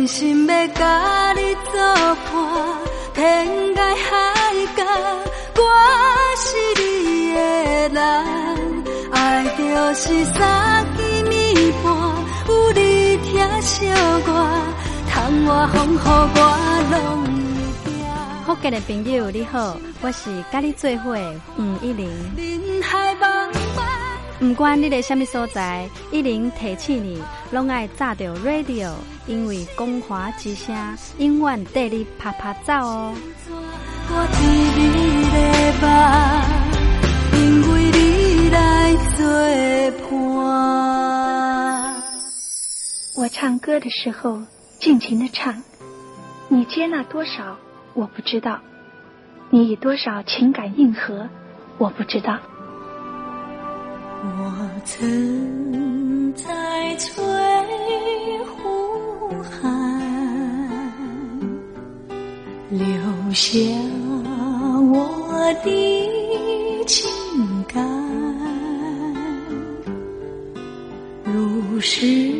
真心要甲你作伴，天涯海角，我是你的人。爱就是三更暝半，有你听小歌，窗外风雨我拢会惊。福建的朋友你好，我是甲你做伙吴一玲。不管你在什么所在，一零提起你，拢爱炸着 radio，因为光华之声永远带你啪啪走哦。我替你吧，因为你来作伴。我唱歌的时候尽情的唱，你接纳多少我不知道，你以多少情感应和我不知道。我曾在翠湖畔留下我的情感，如诗。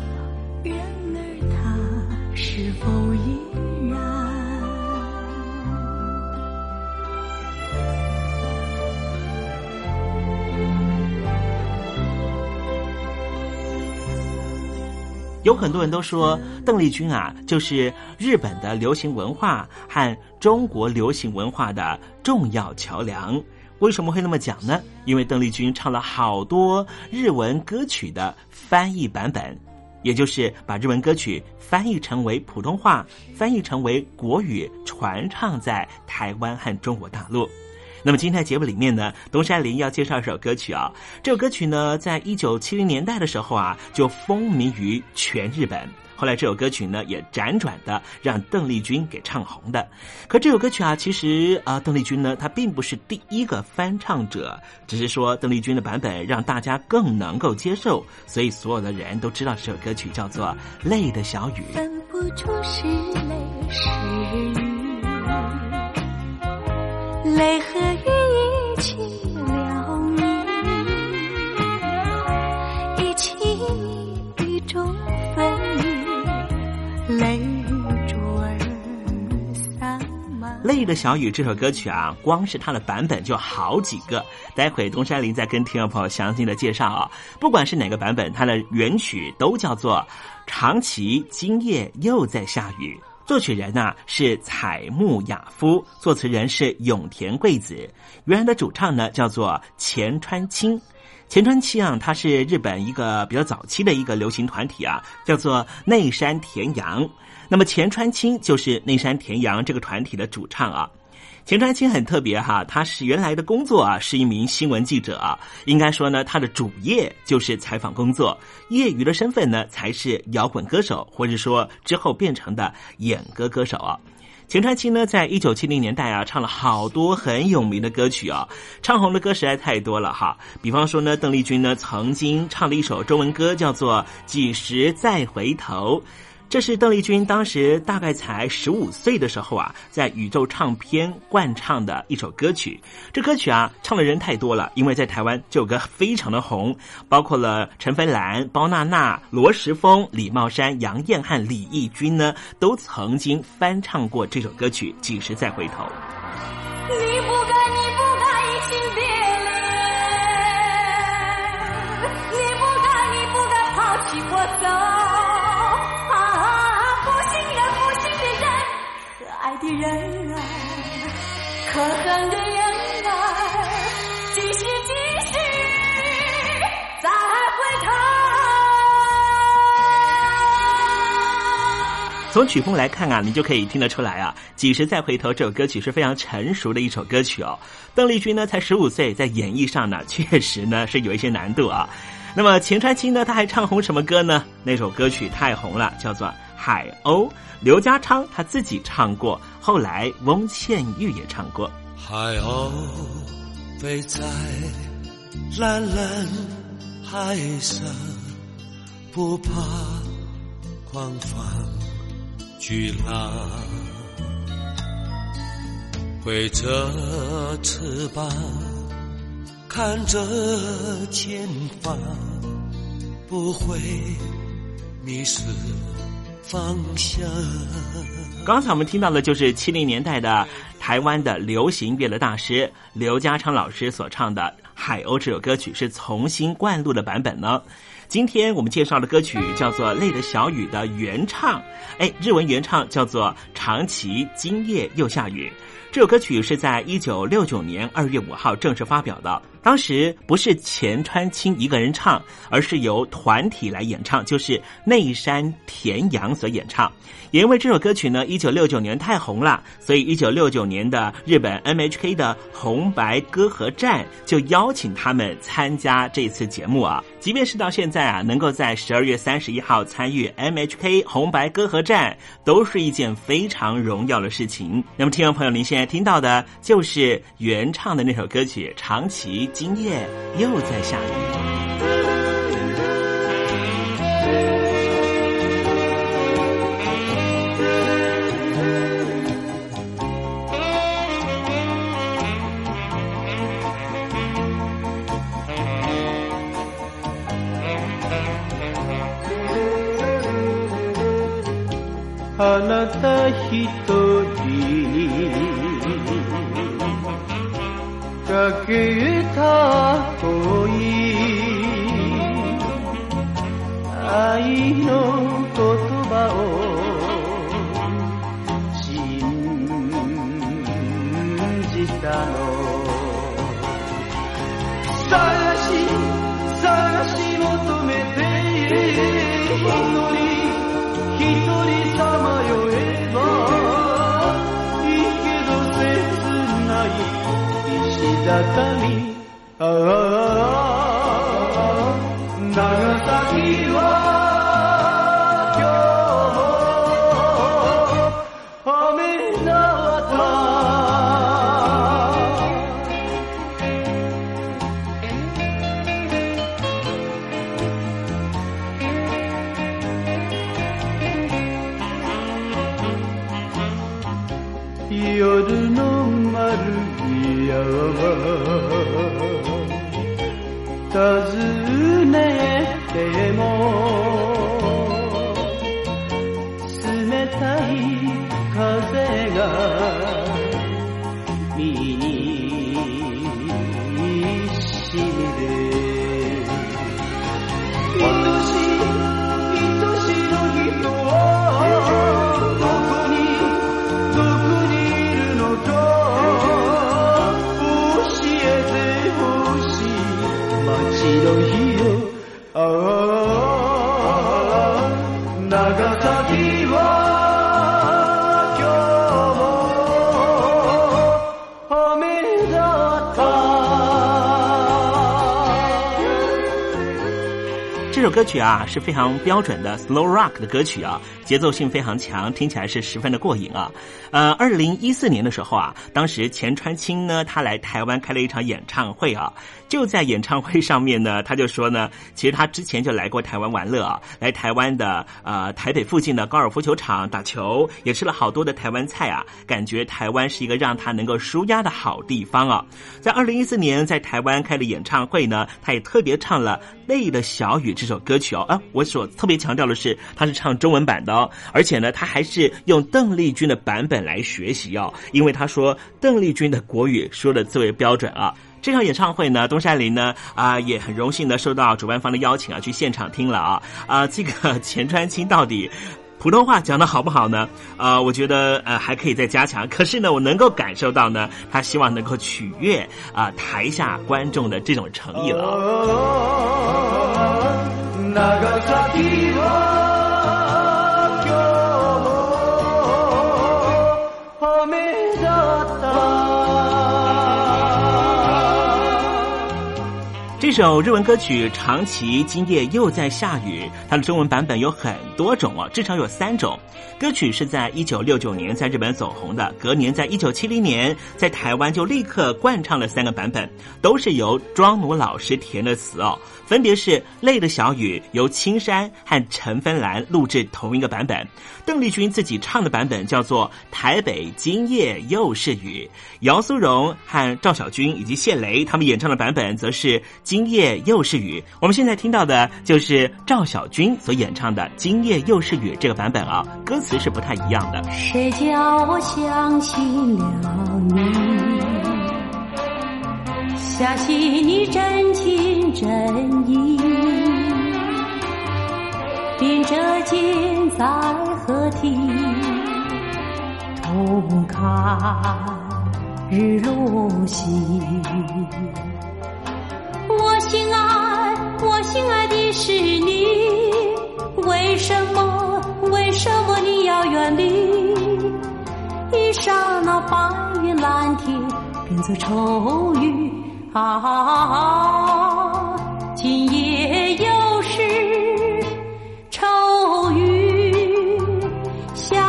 是否依然？有很多人都说邓丽君啊，就是日本的流行文化和中国流行文化的重要桥梁。为什么会那么讲呢？因为邓丽君唱了好多日文歌曲的翻译版本，也就是把日文歌曲翻译成为普通话，翻译成为国语，传唱在台湾和中国大陆。那么今天节目里面呢，东山林要介绍一首歌曲啊。这首歌曲呢，在一九七零年代的时候啊，就风靡于全日本。后来这首歌曲呢，也辗转的让邓丽君给唱红的。可这首歌曲啊，其实啊，邓丽君呢，她并不是第一个翻唱者，只是说邓丽君的版本让大家更能够接受，所以所有的人都知道这首歌曲叫做《泪的小雨》。分不出是泪是雨，泪和雨一起了满。《泪的小雨》这首歌曲啊，光是它的版本就好几个。待会东山林再跟听众朋友详细的介绍啊。不管是哪个版本，它的原曲都叫做《长崎今夜又在下雨》。作曲人呐、是彩木雅夫，作词人是永田贵子。原来的主唱呢叫做前川清。前川清啊，他是日本一个比较早期的一个流行团体啊，叫做内山田洋。那么前川清就是内山田洋这个团体的主唱啊。前川清很特别哈，他是原来的工作啊是一名新闻记者，应该说呢他的主业就是采访工作，业余的身份呢才是摇滚歌手，或者说之后变成的演歌歌手啊。秦川青呢，在一九七零年代啊，唱了好多很有名的歌曲啊，唱红的歌实在太多了哈。比方说呢，邓丽君呢曾经唱了一首中文歌，叫做《几时再回头》。这是邓丽君当时大概才十五岁的时候啊，在宇宙唱片惯唱的一首歌曲。这歌曲啊，唱的人太多了，因为在台湾这首歌非常的红，包括了陈芬兰、包娜娜、罗时丰、李茂山、杨燕和李翊君呢，都曾经翻唱过这首歌曲《几时再回头》。人啊，可恨的人啊，几时几时再回头？从曲风来看啊，你就可以听得出来啊，《几时再回头》这首歌曲是非常成熟的一首歌曲哦。邓丽君呢才十五岁，在演绎上呢，确实呢是有一些难度啊。那么钱川清呢，他还唱红什么歌呢？那首歌曲太红了，叫做《海鸥》，刘家昌他自己唱过，后来翁倩玉也唱过。海鸥飞在蓝蓝海上，不怕狂风巨浪，挥着翅膀看着前方，不会迷失方向。刚才我们听到的就是七零年代的台湾的流行乐的大师刘家昌老师所唱的《海鸥》这首歌曲，是重新灌录的版本呢。今天我们介绍的歌曲叫做《泪的小雨》的原唱，哎，日文原唱叫做《长崎今夜又下雨》。这首歌曲是在一九六九年二月五号正式发表的。当时不是钱川清一个人唱，而是由团体来演唱，就是内山田洋所演唱。也因为这首歌曲呢，一九六九年太红了，所以一九六九年的日本 NHK 的红白歌合战就邀请他们参加这次节目啊。即便是到现在啊，能够在十二月三十一号参与 NHK 红白歌合战，都是一件非常荣耀的事情。那么，听众朋友，您现在听到的就是原唱的那首歌曲《长崎今夜又在下雨》。あなた一人 かけた恋愛の言葉を信じたの。探し探し求めて一人一人さまよえば datangi oh, 歌曲啊是非常标准的 slow rock 的歌曲啊，节奏性非常强，听起来是十分的过瘾啊。呃，二零一四年的时候啊，当时钱川青呢，他来台湾开了一场演唱会啊，就在演唱会上面呢，他就说呢，其实他之前就来过台湾玩乐啊，来台湾的呃台北附近的高尔夫球场打球，也吃了好多的台湾菜啊，感觉台湾是一个让他能够舒压的好地方啊。在二零一四年在台湾开的演唱会呢，他也特别唱了《泪的小雨》这首歌曲哦。啊，我所特别强调的是，他是唱中文版的哦，而且呢，他还是用邓丽君的版本来学习哦，因为他说邓丽君的国语说的最为标准啊。这场演唱会呢，东山林呢啊、也很荣幸的受到主办方的邀请啊，去现场听了啊啊、这个钱川清到底。普通话讲的好不好呢？呃，我觉得呃还可以再加强。可是呢，我能够感受到呢，他希望能够取悦啊、台下观众的这种诚意了这首日文歌曲《长崎今夜又在下雨》，它的中文版本有很多种哦，至少有三种。歌曲是在一九六九年在日本走红的，隔年在一九七零年在台湾就立刻灌唱了三个版本，都是由庄奴老师填的词哦，分别是《泪的小雨》由青山和陈芬兰录制同一个版本，邓丽君自己唱的版本叫做《台北今夜又是雨》，姚苏蓉和赵小军以及谢雷他们演唱的版本则是《今今夜又是雨》。我们现在听到的就是赵小军所演唱的《今夜又是雨》这个版本啊，歌词是不太一样的。谁叫我相信了你？相信你真情真意，秉着近在河堤，同看日落西。我心爱我心爱的是你，为什么？为什么你要远离？一刹那，白云蓝天变作愁雨啊！今夜又是愁雨下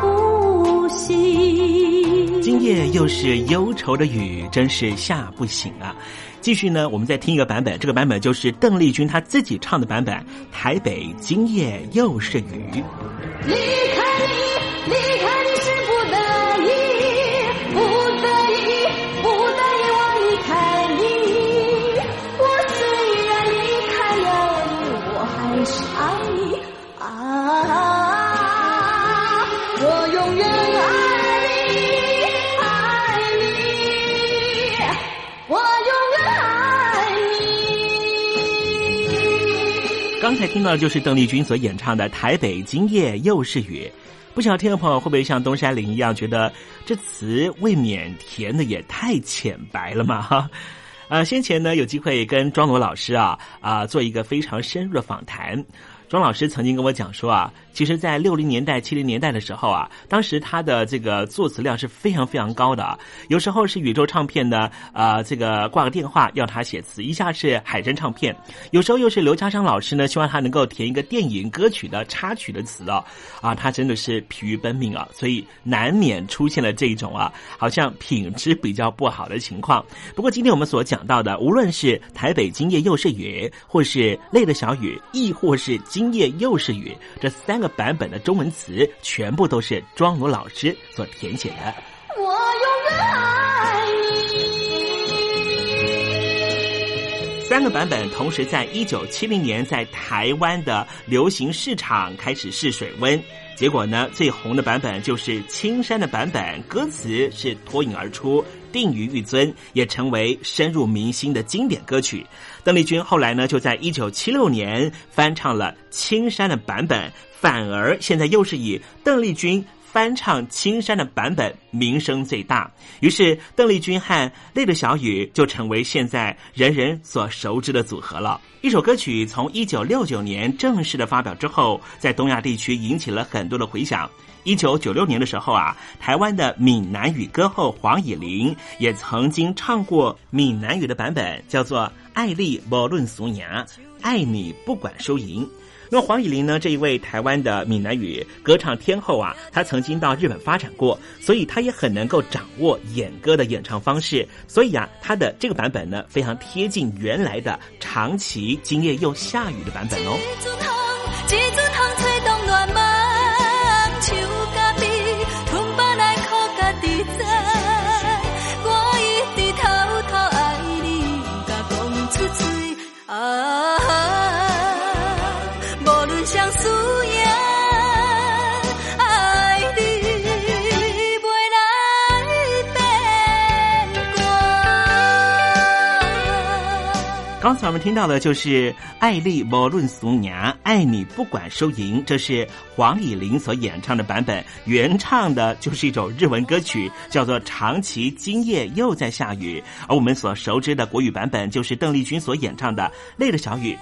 不醒。今夜又是忧愁的雨，真是下不醒啊！继续呢，我们再听一个版本，这个版本就是邓丽君她自己唱的版本，《台北今夜又是雨》。离开刚才听到的就是邓丽君所演唱的《台北今夜又是雨》，不晓听众朋友会不会像东山林一样，觉得这词未免填的也太浅白了嘛？哈。呃，先前呢有机会跟庄罗老师啊啊做一个非常深入的访谈。庄老师曾经跟我讲说啊，其实，在六零年代、七零年代的时候啊，当时他的这个作词量是非常非常高的啊。有时候是宇宙唱片的，啊，这个挂个电话要他写词；一下是海珍唱片，有时候又是刘家昌老师呢，希望他能够填一个电影歌曲的插曲的词哦。啊，他真的是疲于奔命啊，所以难免出现了这种啊，好像品质比较不好的情况。不过今天我们所讲到的，无论是台北今夜又是雨，或是泪的小雨，亦或是今夜又是雨，这三个版本的中文词，全部都是庄奴老师所填写的。我永远爱三个版本同时在一九七零年在台湾的流行市场开始试水温，结果呢，最红的版本就是青山的版本，歌词是脱颖而出，定于玉尊，也成为深入民心的经典歌曲。邓丽君后来呢，就在一九七六年翻唱了青山的版本，反而现在又是以邓丽君。翻唱青山的版本名声最大，于是邓丽君和泪的小雨就成为现在人人所熟知的组合了。一首歌曲从一九六九年正式的发表之后，在东亚地区引起了很多的回响。一九九六年的时候啊，台湾的闽南语歌后黄以玲也曾经唱过闽南语的版本，叫做《爱丽无论俗牙》，爱你不管输赢。那么黄以玲呢？这一位台湾的闽南语歌唱天后啊，她曾经到日本发展过，所以她也很能够掌握演歌的演唱方式。所以啊，她的这个版本呢，非常贴近原来的长崎今夜又下雨的版本哦。刚才我们听到的就是《爱丽无论俗娘》，爱你不管输赢，这是黄以玲所演唱的版本。原唱的就是一首日文歌曲，叫做《长崎今夜又在下雨》。而我们所熟知的国语版本，就是邓丽君所演唱的《泪的小雨》。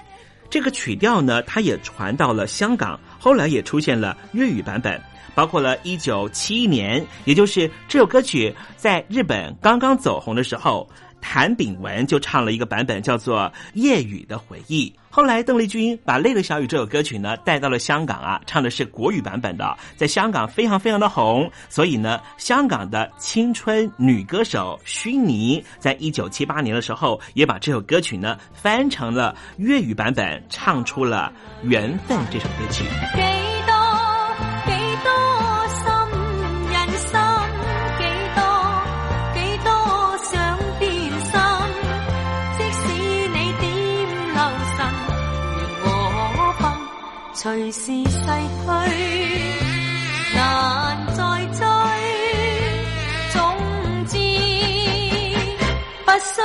这个曲调呢，它也传到了香港，后来也出现了粤语版本，包括了一九七一年，也就是这首歌曲在日本刚刚走红的时候。谭炳文就唱了一个版本，叫做《夜雨的回忆》。后来，邓丽君把《泪的小雨》这首歌曲呢带到了香港啊，唱的是国语版本的，在香港非常非常的红。所以呢，香港的青春女歌手薰妮，在一九七八年的时候，也把这首歌曲呢翻成了粤语版本，唱出了《缘分》这首歌曲。随时逝去，难再追，总之不需。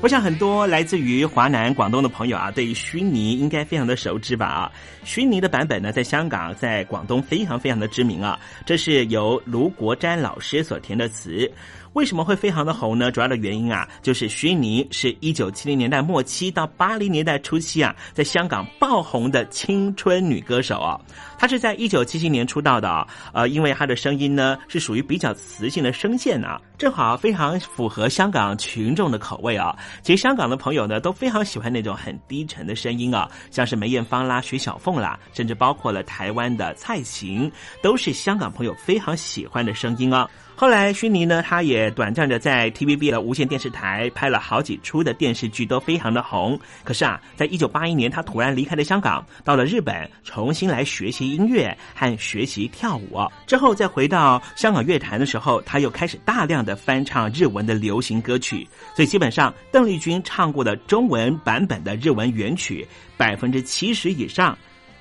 我想很多来自于华南、广东的朋友啊，对虚拟应该非常的熟知吧？啊，虚拟的版本呢，在香港、在广东非常非常的知名啊。这是由卢国詹老师所填的词。为什么会非常的红呢？主要的原因啊，就是徐妮是一九七零年代末期到八零年代初期啊，在香港爆红的青春女歌手啊。她是在一九七七年出道的啊，呃，因为她的声音呢是属于比较磁性的声线啊，正好非常符合香港群众的口味啊。其实香港的朋友呢都非常喜欢那种很低沉的声音啊，像是梅艳芳啦、徐小凤啦，甚至包括了台湾的蔡琴，都是香港朋友非常喜欢的声音啊。后来，薰妮呢，她也短暂的在 TVB 的无线电视台拍了好几出的电视剧，都非常的红。可是啊，在一九八一年，她突然离开了香港，到了日本，重新来学习音乐和学习跳舞。之后再回到香港乐坛的时候，她又开始大量的翻唱日文的流行歌曲。所以基本上，邓丽君唱过的中文版本的日文原曲，百分之七十以上，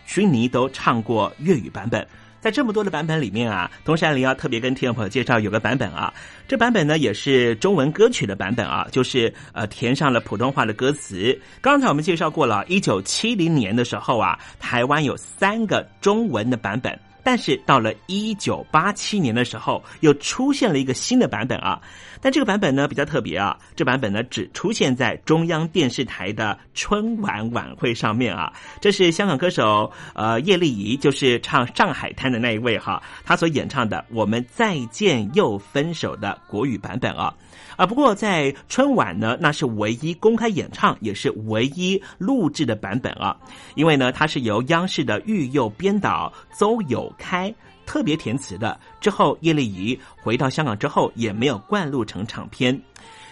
薰妮都唱过粤语版本。在这么多的版本里面啊，东山林要特别跟听众朋友介绍有个版本啊，这版本呢也是中文歌曲的版本啊，就是呃填上了普通话的歌词。刚才我们介绍过了，一九七零年的时候啊，台湾有三个中文的版本。但是到了一九八七年的时候，又出现了一个新的版本啊。但这个版本呢比较特别啊，这版本呢只出现在中央电视台的春晚晚会上面啊。这是香港歌手呃叶丽仪，就是唱《上海滩》的那一位哈，她所演唱的《我们再见又分手》的国语版本啊。啊，不过在春晚呢，那是唯一公开演唱，也是唯一录制的版本啊。因为呢，它是由央视的育幼编导邹友开特别填词的。之后，叶丽仪回到香港之后，也没有灌录成唱片。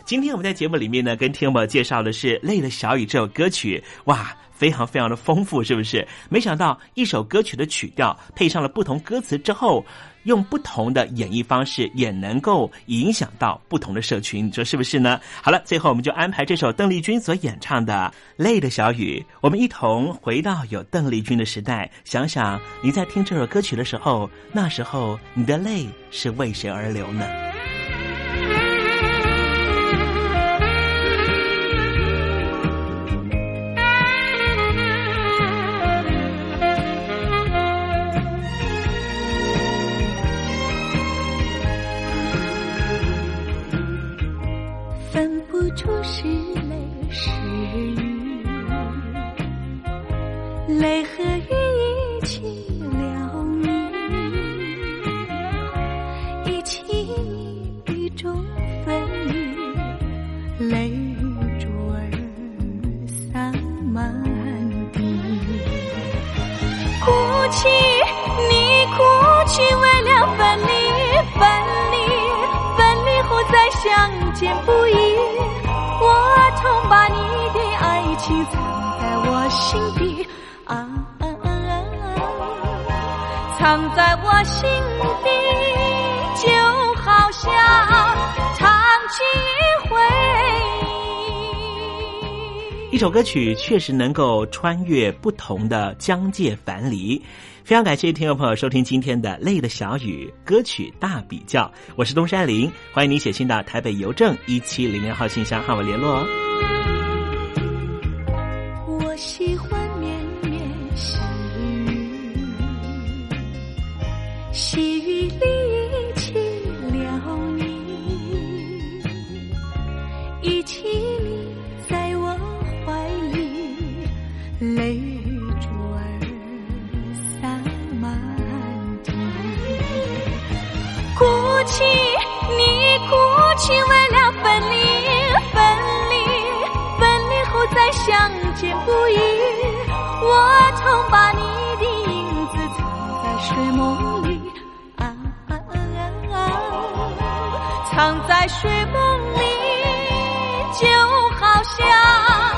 今天我们在节目里面呢，跟听众们介绍的是《泪的小雨》这首歌曲，哇，非常非常的丰富，是不是？没想到一首歌曲的曲调配上了不同歌词之后。用不同的演绎方式，也能够影响到不同的社群，你说是不是呢？好了，最后我们就安排这首邓丽君所演唱的《泪的小雨》，我们一同回到有邓丽君的时代，想想你在听这首歌曲的时候，那时候你的泪是为谁而流呢？出是泪是雨，泪和心底，啊，藏在我心底，就好像唱起回忆。一首歌曲确实能够穿越不同的疆界樊篱。非常感谢听众朋友收听今天的《泪的小雨》歌曲大比较，我是东山林，欢迎你写信到台北邮政一七零零号信箱和我联络哦。喜欢绵绵细雨，细雨里一起了你，一起你在我怀里泪珠儿洒满地。哭泣，你哭泣，为了分离，分离，分离后再相见不易。我曾把你的影子藏在睡梦里，啊，藏在睡梦里，就好像。